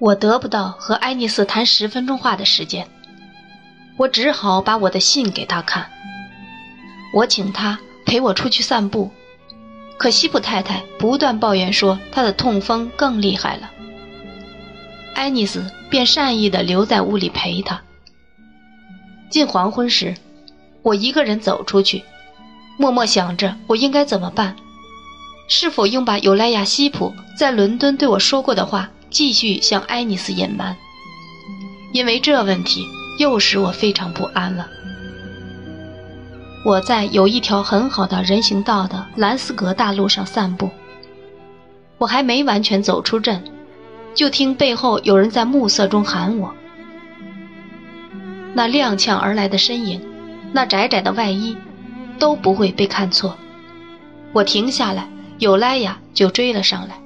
我得不到和爱丽丝谈十分钟话的时间，我只好把我的信给她看。我请她陪我出去散步，可西普太太不断抱怨说她的痛风更厉害了。爱丽丝便善意地留在屋里陪她。近黄昏时，我一个人走出去，默默想着我应该怎么办，是否应把尤莱亚·西普在伦敦对我说过的话。继续向埃尼斯隐瞒，因为这问题又使我非常不安了。我在有一条很好的人行道的兰斯格大路上散步，我还没完全走出镇，就听背后有人在暮色中喊我。那踉跄而来的身影，那窄窄的外衣，都不会被看错。我停下来，有莱雅就追了上来。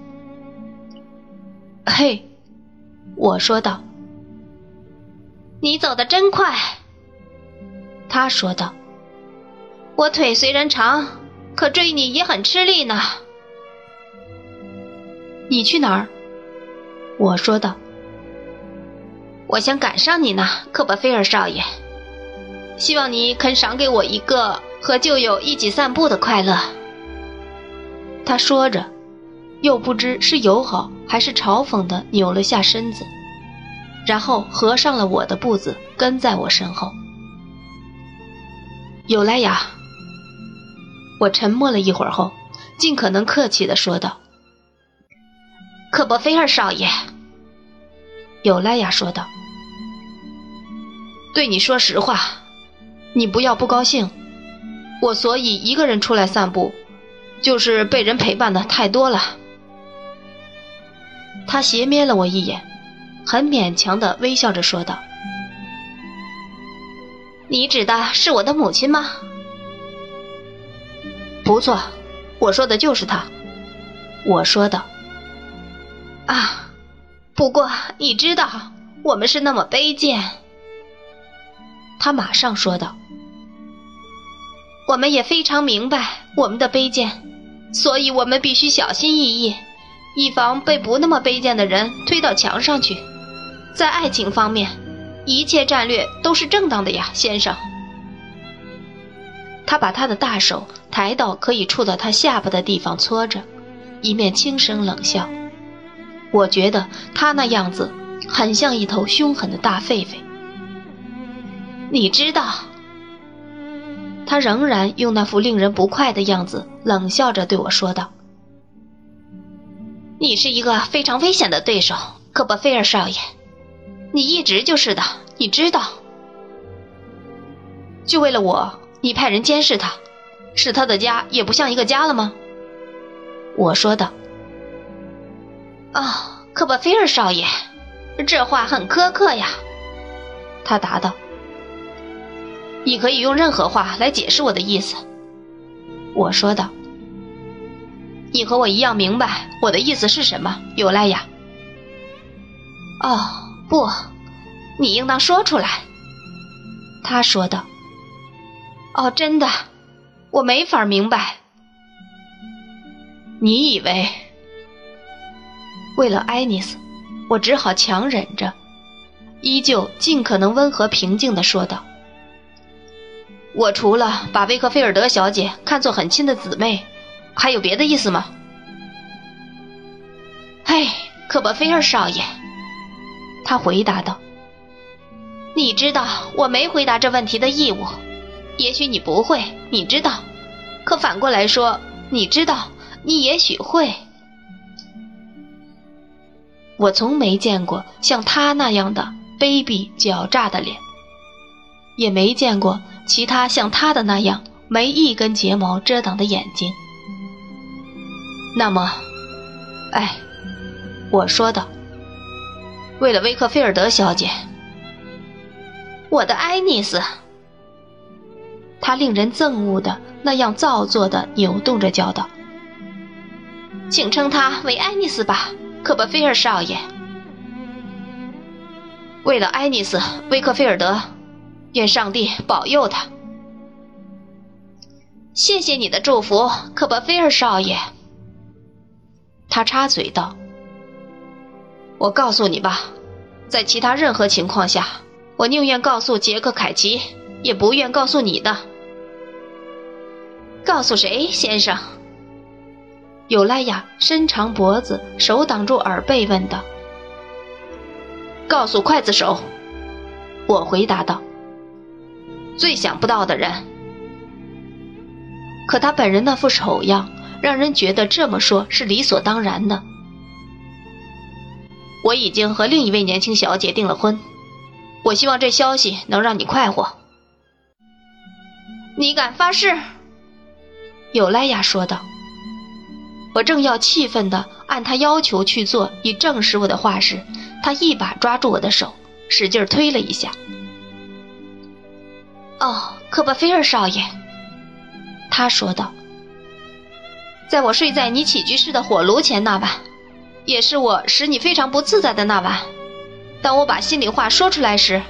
嘿，我说道。你走得真快，他说道。我腿虽然长，可追你也很吃力呢。你去哪儿？我说道。我想赶上你呢，科波菲尔少爷。希望你肯赏给我一个和旧友一起散步的快乐。他说着。又不知是友好还是嘲讽的扭了下身子，然后合上了我的步子，跟在我身后。有莱雅，我沉默了一会儿后，尽可能客气地说道：“克伯菲尔少爷。”有莱雅说道：“对你说实话，你不要不高兴。我所以一个人出来散步，就是被人陪伴的太多了。”他斜瞥了我一眼，很勉强的微笑着说道：“你指的是我的母亲吗？”“不错，我说的就是她。”我说道。“啊，不过你知道，我们是那么卑贱。”他马上说道。“我们也非常明白我们的卑贱，所以我们必须小心翼翼。”以防被不那么卑贱的人推到墙上去，在爱情方面，一切战略都是正当的呀，先生。他把他的大手抬到可以触到他下巴的地方搓着，一面轻声冷笑。我觉得他那样子很像一头凶狠的大狒狒。你知道，他仍然用那副令人不快的样子冷笑着对我说道。你是一个非常危险的对手，科波菲尔少爷。你一直就是的，你知道。就为了我，你派人监视他，使他的家也不像一个家了吗？我说道。哦，科波菲尔少爷，这话很苛刻呀。他答道。你可以用任何话来解释我的意思。我说道。你和我一样明白我的意思是什么，尤莱雅。哦，不，你应当说出来。他说道。哦，真的，我没法明白。你以为？为了爱丽丝，我只好强忍着，依旧尽可能温和平静地说道：“我除了把威克菲尔德小姐看作很亲的姊妹。”还有别的意思吗？嘿，科波菲尔少爷，他回答道：“你知道我没回答这问题的义务，也许你不会，你知道。可反过来说，你知道，你也许会。我从没见过像他那样的卑鄙狡诈的脸，也没见过其他像他的那样没一根睫毛遮挡的眼睛。”那么，哎，我说道。为了威克菲尔德小姐，我的爱丽丝，她令人憎恶的那样造作的扭动着叫道：“请称她为爱丽丝吧，科巴菲尔少爷。为了爱丽丝·威克菲尔德，愿上帝保佑她。谢谢你的祝福，科巴菲尔少爷。”他插嘴道：“我告诉你吧，在其他任何情况下，我宁愿告诉杰克·凯奇，也不愿告诉你的。告诉谁，先生？尤莱娅伸长脖子，手挡住耳背，问道。告诉刽子手，我回答道。最想不到的人，可他本人那副丑样，让人觉得这么说是理所当然的。我已经和另一位年轻小姐订了婚，我希望这消息能让你快活。你敢发誓？尤莱娅说道。我正要气愤地按他要求去做，以证实我的话时，他一把抓住我的手，使劲推了一下。哦，科巴菲尔少爷，他说道，在我睡在你起居室的火炉前那晚，也是我使你非常不自在的那晚。当我把心里话说出来时，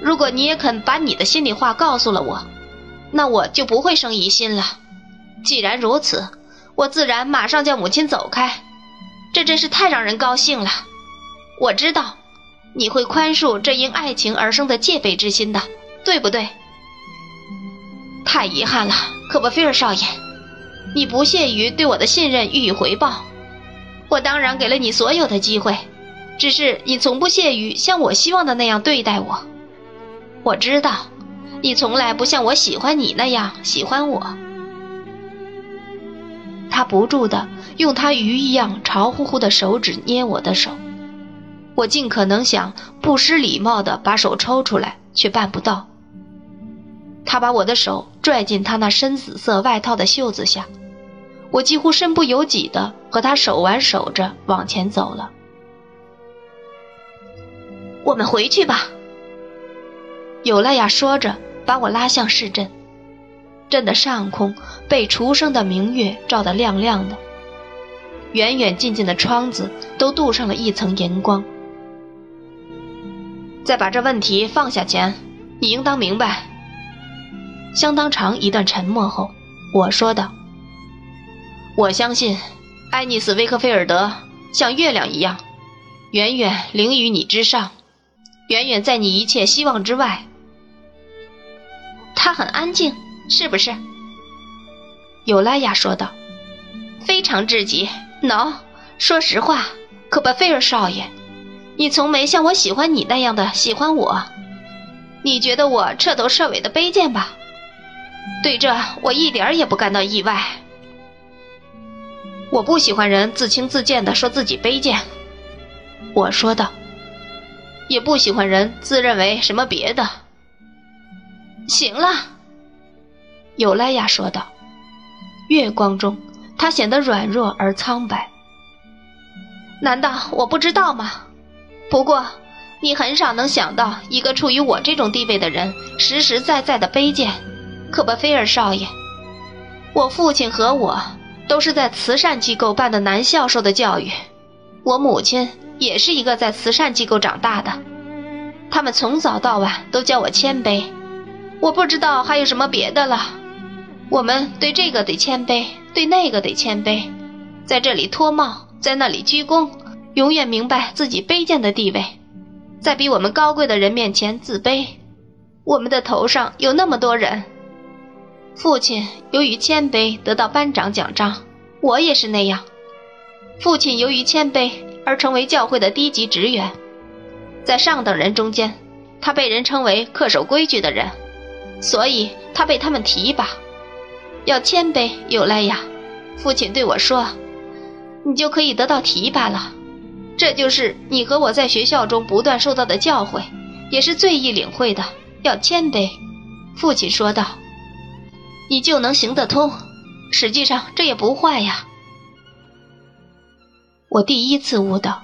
如果你也肯把你的心里话告诉了我，那我就不会生疑心了。既然如此。我自然马上叫母亲走开，这真是太让人高兴了。我知道你会宽恕这因爱情而生的戒备之心的，对不对？太遗憾了，可波菲尔少爷，你不屑于对我的信任予以回报。我当然给了你所有的机会，只是你从不屑于像我希望的那样对待我。我知道，你从来不像我喜欢你那样喜欢我。他不住地用他鱼一样潮乎乎的手指捏我的手，我尽可能想不失礼貌地把手抽出来，却办不到。他把我的手拽进他那深紫色外套的袖子下，我几乎身不由己地和他手挽手着往前走了。我们回去吧，尤莱娅说着，把我拉向市镇。镇的上空被初升的明月照得亮亮的，远远近近的窗子都镀上了一层银光。在把这问题放下前，你应当明白。相当长一段沉默后，我说道：“我相信，爱丽丝·威克菲尔德像月亮一样，远远凌于你之上，远远在你一切希望之外。他很安静。”是不是？尤莱亚说道：“非常至极。喏，说实话，可巴菲尔少爷，你从没像我喜欢你那样的喜欢我。你觉得我彻头彻尾的卑贱吧？对这，我一点也不感到意外。我不喜欢人自轻自贱的说自己卑贱。”我说道：“也不喜欢人自认为什么别的。”行了。尤莱亚说道：“月光中，她显得软弱而苍白。难道我不知道吗？不过，你很少能想到一个处于我这种地位的人实实在在的卑贱。可不菲尔少爷，我父亲和我都是在慈善机构办的男教授的教育，我母亲也是一个在慈善机构长大的。他们从早到晚都教我谦卑。我不知道还有什么别的了。”我们对这个得谦卑，对那个得谦卑，在这里脱帽，在那里鞠躬，永远明白自己卑贱的地位，在比我们高贵的人面前自卑。我们的头上有那么多人。父亲由于谦卑得到班长奖章，我也是那样。父亲由于谦卑而成为教会的低级职员，在上等人中间，他被人称为恪守规矩的人，所以他被他们提拔。要谦卑，尤莱娅。父亲对我说：“你就可以得到提拔了。”这就是你和我在学校中不断受到的教诲，也是最易领会的。要谦卑，父亲说道：“你就能行得通。实际上这也不坏呀。”我第一次悟到，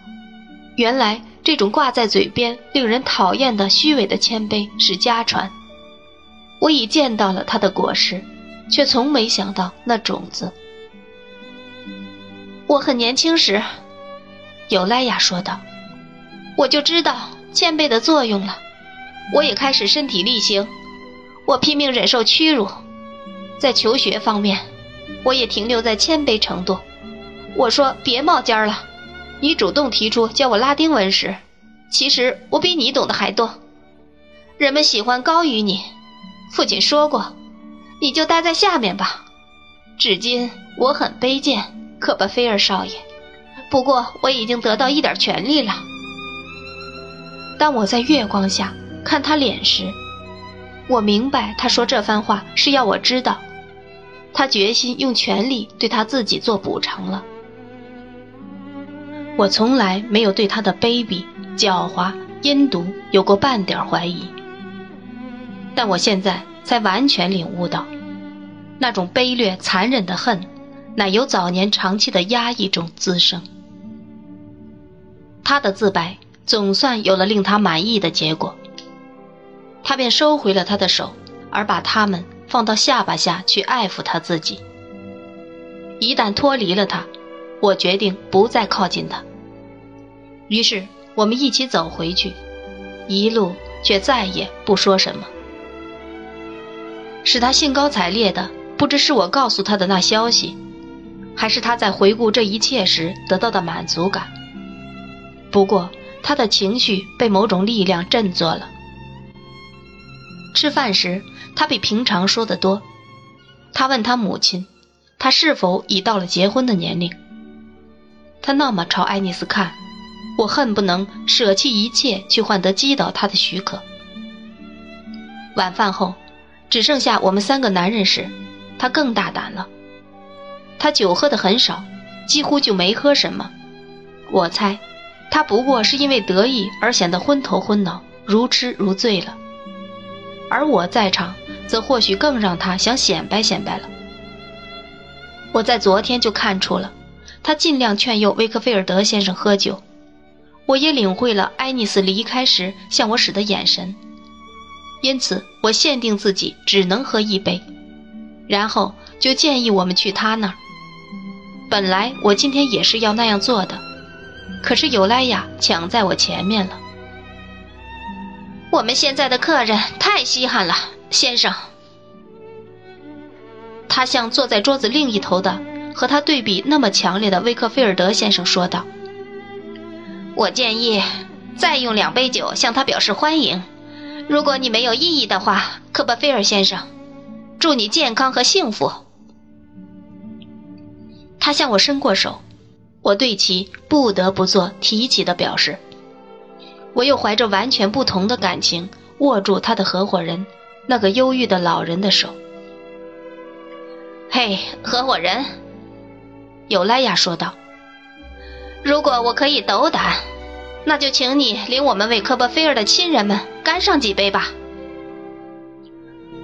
原来这种挂在嘴边、令人讨厌的虚伪的谦卑是家传。我已见到了它的果实。却从没想到那种子。我很年轻时，尤莱娅说道，我就知道谦卑的作用了。我也开始身体力行，我拼命忍受屈辱。在求学方面，我也停留在谦卑程度。我说别冒尖了，你主动提出教我拉丁文时，其实我比你懂得还多。人们喜欢高于你，父亲说过，你就待在下面吧。至今我很卑贱，可巴菲尔少爷。不过我已经得到一点权利了。当我在月光下看他脸时，我明白他说这番话是要我知道，他决心用权力对他自己做补偿了。我从来没有对他的卑鄙、狡猾、阴毒有过半点怀疑，但我现在才完全领悟到，那种卑劣、残忍的恨，乃由早年长期的压抑中滋生。他的自白总算有了令他满意的结果，他便收回了他的手，而把他们放到下巴下去爱抚他自己。一旦脱离了他。我决定不再靠近他。于是我们一起走回去，一路却再也不说什么。使他兴高采烈的，不知是我告诉他的那消息，还是他在回顾这一切时得到的满足感。不过他的情绪被某种力量振作了。吃饭时，他比平常说得多。他问他母亲，他是否已到了结婚的年龄。他那么朝爱丽丝看，我恨不能舍弃一切去换得击倒他的许可。晚饭后，只剩下我们三个男人时，他更大胆了。他酒喝的很少，几乎就没喝什么。我猜，他不过是因为得意而显得昏头昏脑、如痴如醉了。而我在场，则或许更让他想显摆显摆了。我在昨天就看出了。他尽量劝诱威克菲尔德先生喝酒，我也领会了爱丽丝离开时向我使的眼神，因此我限定自己只能喝一杯，然后就建议我们去他那儿。本来我今天也是要那样做的，可是尤莱娅抢在我前面了。我们现在的客人太稀罕了，先生。他向坐在桌子另一头的。和他对比那么强烈的威克菲尔德先生说道：“我建议再用两杯酒向他表示欢迎。如果你没有异议的话，科巴菲尔先生，祝你健康和幸福。”他向我伸过手，我对其不得不做提起的表示。我又怀着完全不同的感情握住他的合伙人，那个忧郁的老人的手。嘿，合伙人。尤莱亚说道：“如果我可以斗胆，那就请你领我们为科波菲尔的亲人们干上几杯吧。”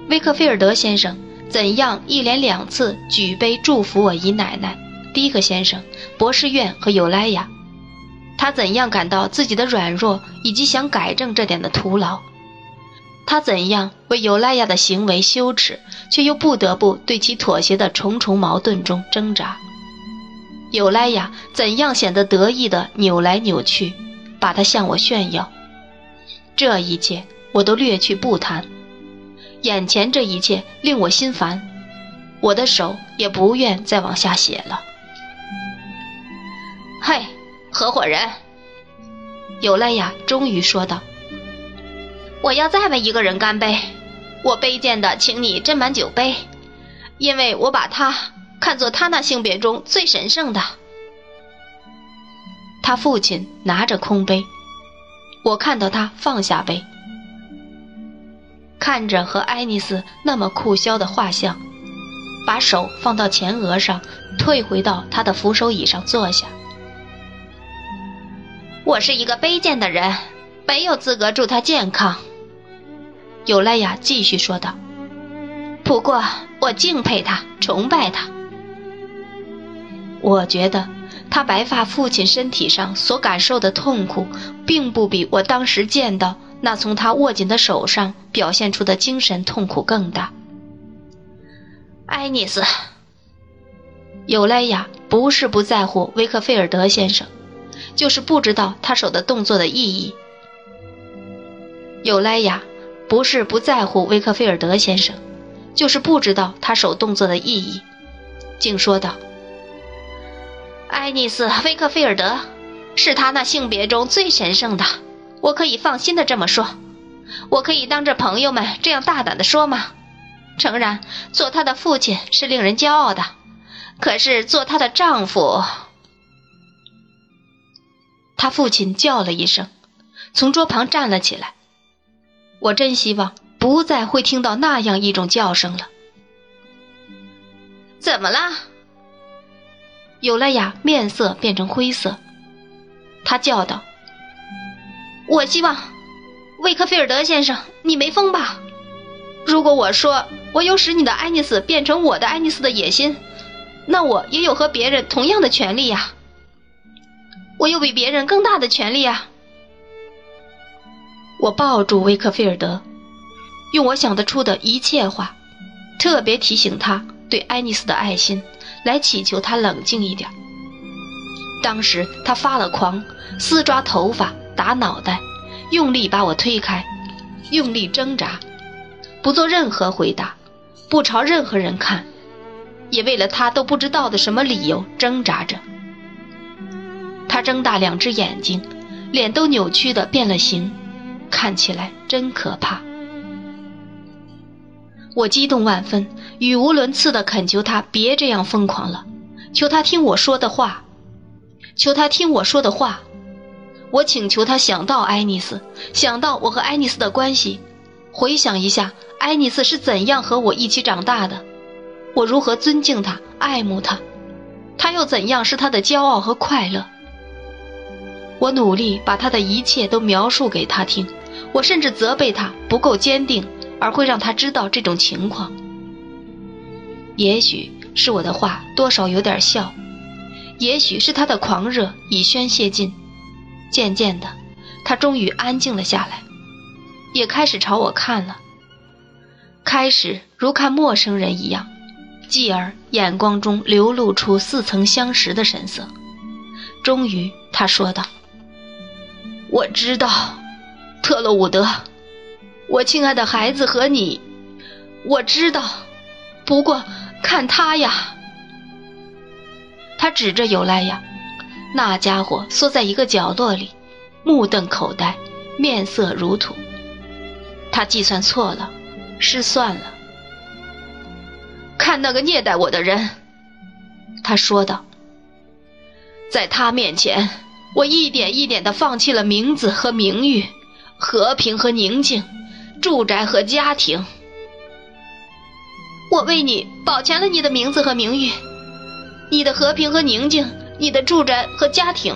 威克菲尔德先生怎样一连两次举杯祝福我姨奶奶、迪克先生、博士院和尤莱亚？他怎样感到自己的软弱以及想改正这点的徒劳？他怎样为尤莱亚的行为羞耻，却又不得不对其妥协的重重矛盾中挣扎？尤莱亚怎样显得得意的扭来扭去，把他向我炫耀。这一切我都略去不谈。眼前这一切令我心烦，我的手也不愿再往下写了。嘿，合伙人，尤莱娅终于说道：“我要再为一个人干杯。我卑贱的请你斟满酒杯，因为我把他。”看作他那性别中最神圣的。他父亲拿着空杯，我看到他放下杯，看着和爱丽丝那么酷肖的画像，把手放到前额上，退回到他的扶手椅上坐下。我是一个卑贱的人，没有资格祝他健康。尤莱娅继续说道。不过我敬佩他，崇拜他。我觉得他白发父亲身体上所感受的痛苦，并不比我当时见到那从他握紧的手上表现出的精神痛苦更大。爱丽丝，尤莱娅不是不在乎威克菲尔德先生，就是不知道他手的动作的意义。尤莱雅不是不在乎威克菲尔德先生，就是不知道他手动作的意义，竟说道。爱丽丝·威克菲尔德，是他那性别中最神圣的。我可以放心的这么说，我可以当着朋友们这样大胆的说吗？诚然，做他的父亲是令人骄傲的，可是做他的丈夫……他父亲叫了一声，从桌旁站了起来。我真希望不再会听到那样一种叫声了。怎么了？尤莱娅面色变成灰色，他叫道：“我希望，魏克菲尔德先生，你没疯吧？如果我说我有使你的爱丽丝变成我的爱丽丝的野心，那我也有和别人同样的权利呀。我有比别人更大的权利啊。”我抱住威克菲尔德，用我想得出的一切话，特别提醒他。对爱丽丝的爱心，来祈求她冷静一点。当时他发了狂，撕抓头发，打脑袋，用力把我推开，用力挣扎，不做任何回答，不朝任何人看，也为了他都不知道的什么理由挣扎着。睁大两只眼睛，脸都扭曲的变了形，看起来真可怕。我激动万分，语无伦次地恳求他别这样疯狂了，求他听我说的话，求他听我说的话。我请求他想到爱丽丝，想到我和爱丽丝的关系，回想一下爱丽丝是怎样和我一起长大的，我如何尊敬她、爱慕她，她又怎样是她的骄傲和快乐。我努力把他的一切都描述给他听，我甚至责备他不够坚定。而会让他知道这种情况。也许是我的话多少有点笑，也许是他的狂热已宣泄尽。渐渐的，他终于安静了下来，也开始朝我看了。开始如看陌生人一样，继而眼光中流露出似曾相识的神色。终于，他说道：“我知道，特洛伍德。”我亲爱的孩子和你，我知道，不过看他呀，他指着尤莱亚，那家伙缩在一个角落里，目瞪口呆，面色如土。他计算错了，失算了。看那个虐待我的人，他说道，在他面前，我一点一点的放弃了名字和名誉，和平和宁静。住宅和家庭，我为你保全了你的名字和名誉，你的和平和宁静，你的住宅和家庭。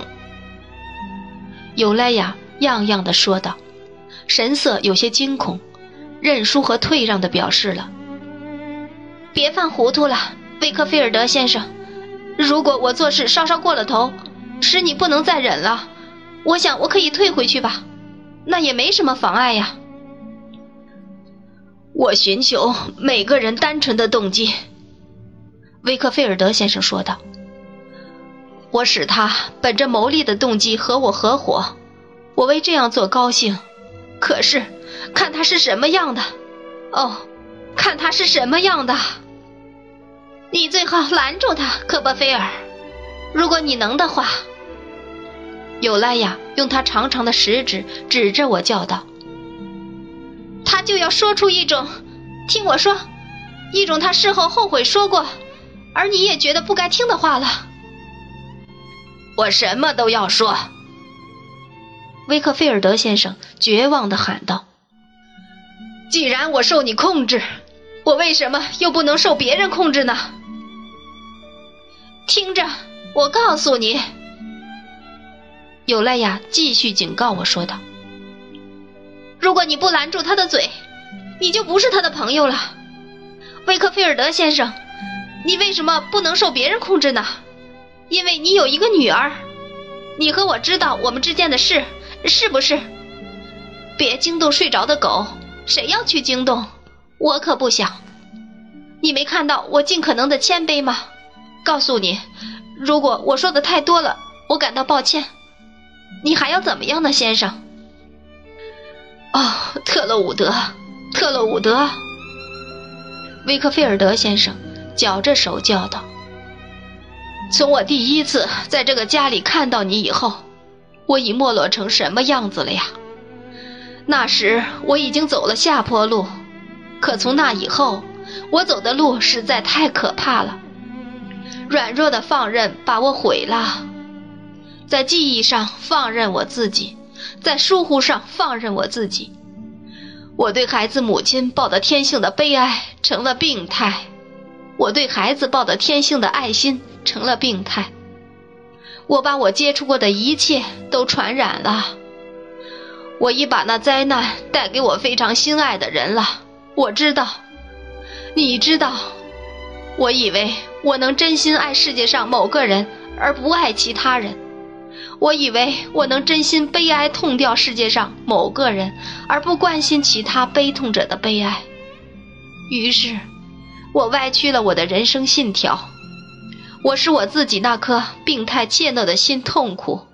尤莱娅样样的说道，神色有些惊恐，认输和退让的表示了。别犯糊涂了，威克菲尔德先生。如果我做事稍稍过了头，使你不能再忍了，我想我可以退回去吧，那也没什么妨碍呀。我寻求每个人单纯的动机，威克菲尔德先生说道。我使他本着牟利的动机和我合伙，我为这样做高兴。可是，看他是什么样的，哦，看他是什么样的。你最好拦住他，科波菲尔，如果你能的话。尤莱娅用她长长的食指指着我叫道。他就要说出一种，听我说，一种他事后后悔说过，而你也觉得不该听的话了。我什么都要说。威克菲尔德先生绝望的喊道：“既然我受你控制，我为什么又不能受别人控制呢？”听着，我告诉你，尤莱娅继续警告我说道。如果你不拦住他的嘴，你就不是他的朋友了，威克菲尔德先生。你为什么不能受别人控制呢？因为你有一个女儿。你和我知道我们之间的事，是不是？别惊动睡着的狗。谁要去惊动？我可不想。你没看到我尽可能的谦卑吗？告诉你，如果我说的太多了，我感到抱歉。你还要怎么样呢，先生？哦，特洛伍德，特洛伍德，威克菲尔德先生绞着手叫道：“从我第一次在这个家里看到你以后，我已没落成什么样子了呀？那时我已经走了下坡路，可从那以后，我走的路实在太可怕了。软弱的放任把我毁了，在记忆上放任我自己，在疏忽上放任我自己。我对孩子母亲抱的天性的悲哀成了病态，我对孩子抱的天性的爱心成了病态。我把我接触过的一切都传染了，我已把那灾难带给我非常心爱的人了。我知道，你知道，我以为我能真心爱世界上某个人而不爱其他人，我以为我能真心悲哀痛掉世界上某个人而不关心其他悲痛者的悲哀。于是，我歪曲了我的人生信条。我使我自己那颗病态怯懦的心痛苦，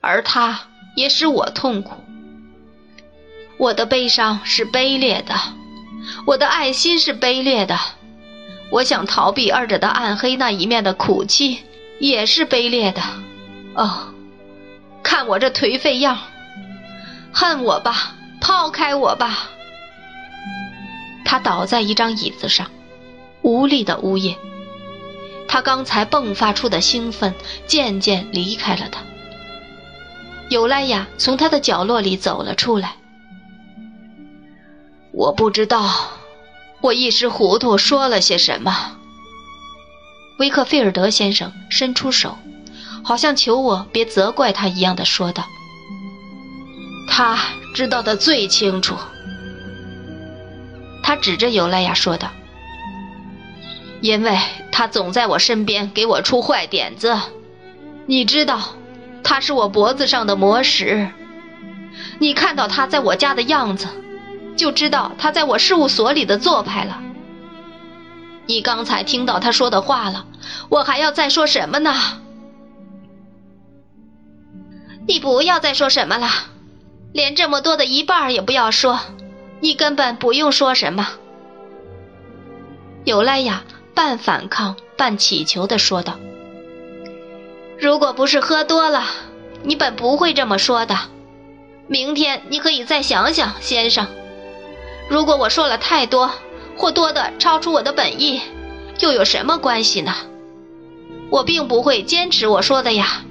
而他也使我痛苦。我的悲伤是卑劣的，我的爱心是卑劣的，我想逃避二者的暗黑那一面的苦气也是卑劣的。哦，看我这颓废样，恨我吧，抛开我吧。他倒在一张椅子上，无力的呜咽。他刚才迸发出的兴奋渐渐离开了他。尤莱亚从他的角落里走了出来。我不知道，我一时糊涂说了些什么。维克菲尔德先生伸出手，好像求我别责怪他一样的说道：“他知道的最清楚。”他指着尤莱亚说道。因为他总在我身边给我出坏点子，你知道，他是我脖子上的魔石。你看到他在我家的样子，就知道他在我事务所里的做派了。你刚才听到他说的话了，我还要再说什么呢？你不要再说什么了，连这么多的一半也不要说，你根本不用说什么。尤莱亚。半反抗半乞求地说道：“如果不是喝多了，你本不会这么说的。明天你可以再想想，先生。如果我说了太多，或多的超出我的本意，又有什么关系呢？我并不会坚持我说的呀。”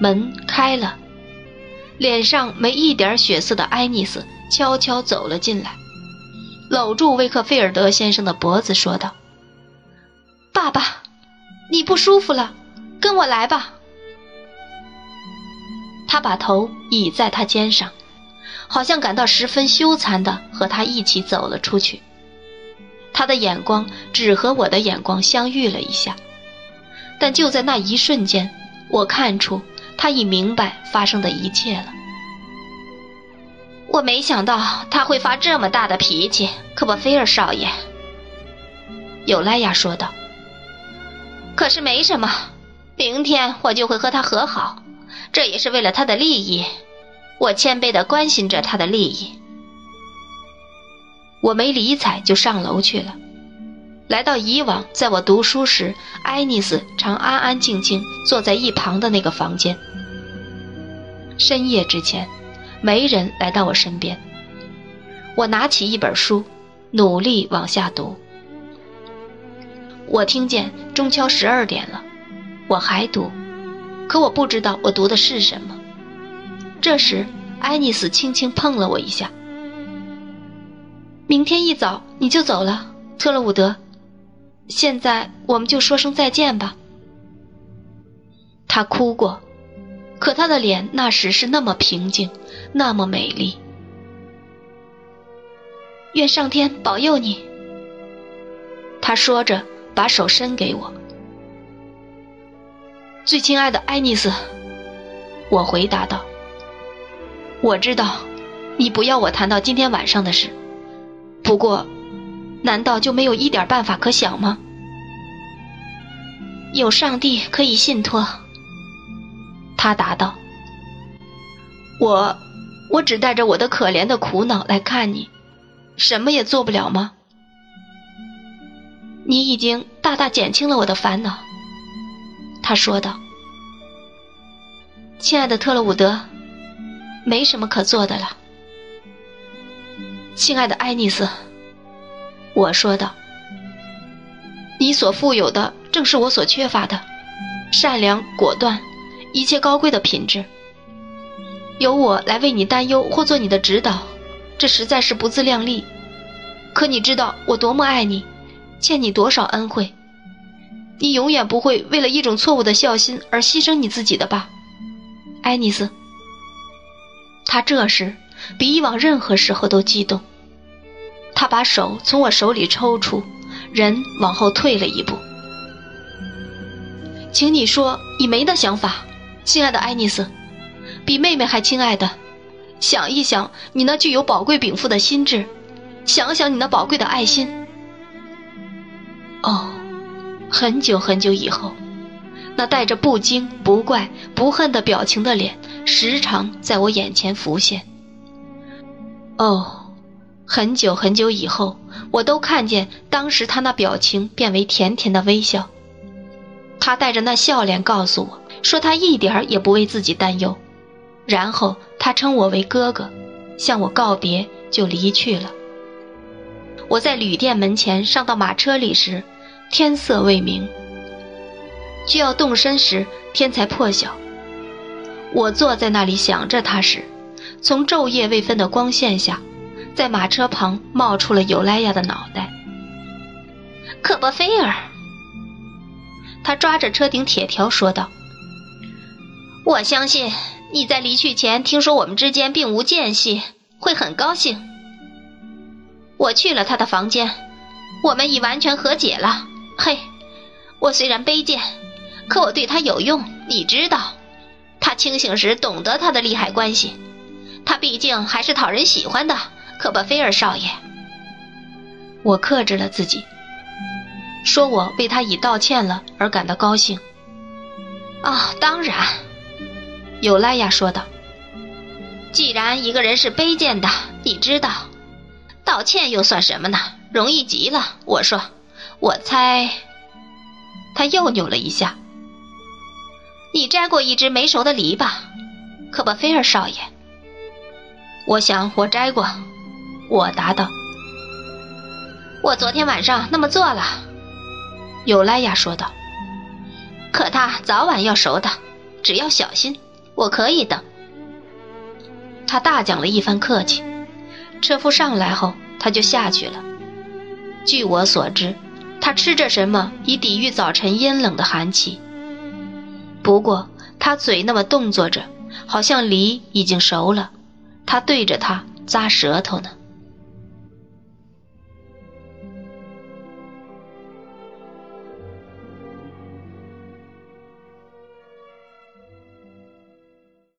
门开了，脸上没一点血色的爱丽丝悄悄走了进来。搂住威克菲尔德先生的脖子，说道：“爸爸，你不舒服了，跟我来吧。”他把头倚在他肩上，好像感到十分羞惭的和他一起走了出去。他的眼光只和我的眼光相遇了一下，但就在那一瞬间，我看出他已明白发生的一切了。我没想到他会发这么大的脾气，科波菲尔少爷。”尤莱亚说道。“可是没什么，明天我就会和他和好，这也是为了他的利益。我谦卑地关心着他的利益。”我没理睬，就上楼去了，来到以往在我读书时，爱丽丝常安安静静坐在一旁的那个房间。深夜之前。没人来到我身边。我拿起一本书，努力往下读。我听见钟敲十二点了，我还读，可我不知道我读的是什么。这时，爱丽丝轻轻碰了我一下。明天一早你就走了，特勒伍德。现在我们就说声再见吧。他哭过。可他的脸那时是那么平静，那么美丽。愿上天保佑你。他说着，把手伸给我。最亲爱的爱丽丝，我回答道：“我知道，你不要我谈到今天晚上的事。不过，难道就没有一点办法可想吗？有上帝可以信托。”他答道：“我，我只带着我的可怜的苦恼来看你，什么也做不了吗？你已经大大减轻了我的烦恼。”他说道：“亲爱的特洛伍德，没什么可做的了。亲爱的爱丽丝，我说道：“你所富有的正是我所缺乏的，善良、果断，一切高贵的品质。由我来为你担忧或做你的指导，这实在是不自量力。可你知道我多么爱你，欠你多少恩惠。”你永远不会为了一种错误的孝心而牺牲你自己的吧，爱丽丝。他这时比以往任何时候都激动。他把手从我手里抽出，人往后退了一步。请你说你没的想法，亲爱的爱丽丝，比妹妹还亲爱的。想一想你那具有宝贵禀赋的心智，想想你那宝贵的爱心。哦。很久很久以后，那带着不惊不怪不恨的表情的脸，时常在我眼前浮现。哦，很久很久以后，我都看见当时他那表情变为甜甜的微笑。他带着那笑脸告诉我说，他一点儿也不为自己担忧。然后他称我为哥哥，向我告别，就离去了。我在旅店门前上到马车里时。天色未明，就要动身时，天才破晓。我坐在那里想着他时，从昼夜未分的光线下，在马车旁冒出了尤莱亚的脑袋。可波菲尔，他抓着车顶铁条说道：“我相信你在离去前听说我们之间并无间隙，会很高兴。我去了他的房间，我们已完全和解了。”嘿，我虽然卑贱，可我对他有用，你知道。他清醒时懂得他的利害关系，他毕竟还是讨人喜欢的，可巴菲尔少爷。我克制了自己，说我为他已道歉了而感到高兴。啊，当然，尤莱亚说道。既然一个人是卑贱的，你知道，道歉又算什么呢？容易极了。我说。我猜，他又扭了一下。你摘过一只没熟的梨吧，可巴菲尔少爷？我想我摘过，我答道。我昨天晚上那么做了，尤莱亚说道。可它早晚要熟的，只要小心，我可以等。他大讲了一番客气。车夫上来后，他就下去了。据我所知。他吃着什么以抵御早晨阴冷的寒气？不过他嘴那么动作着，好像梨已经熟了，他对着他咂舌头呢。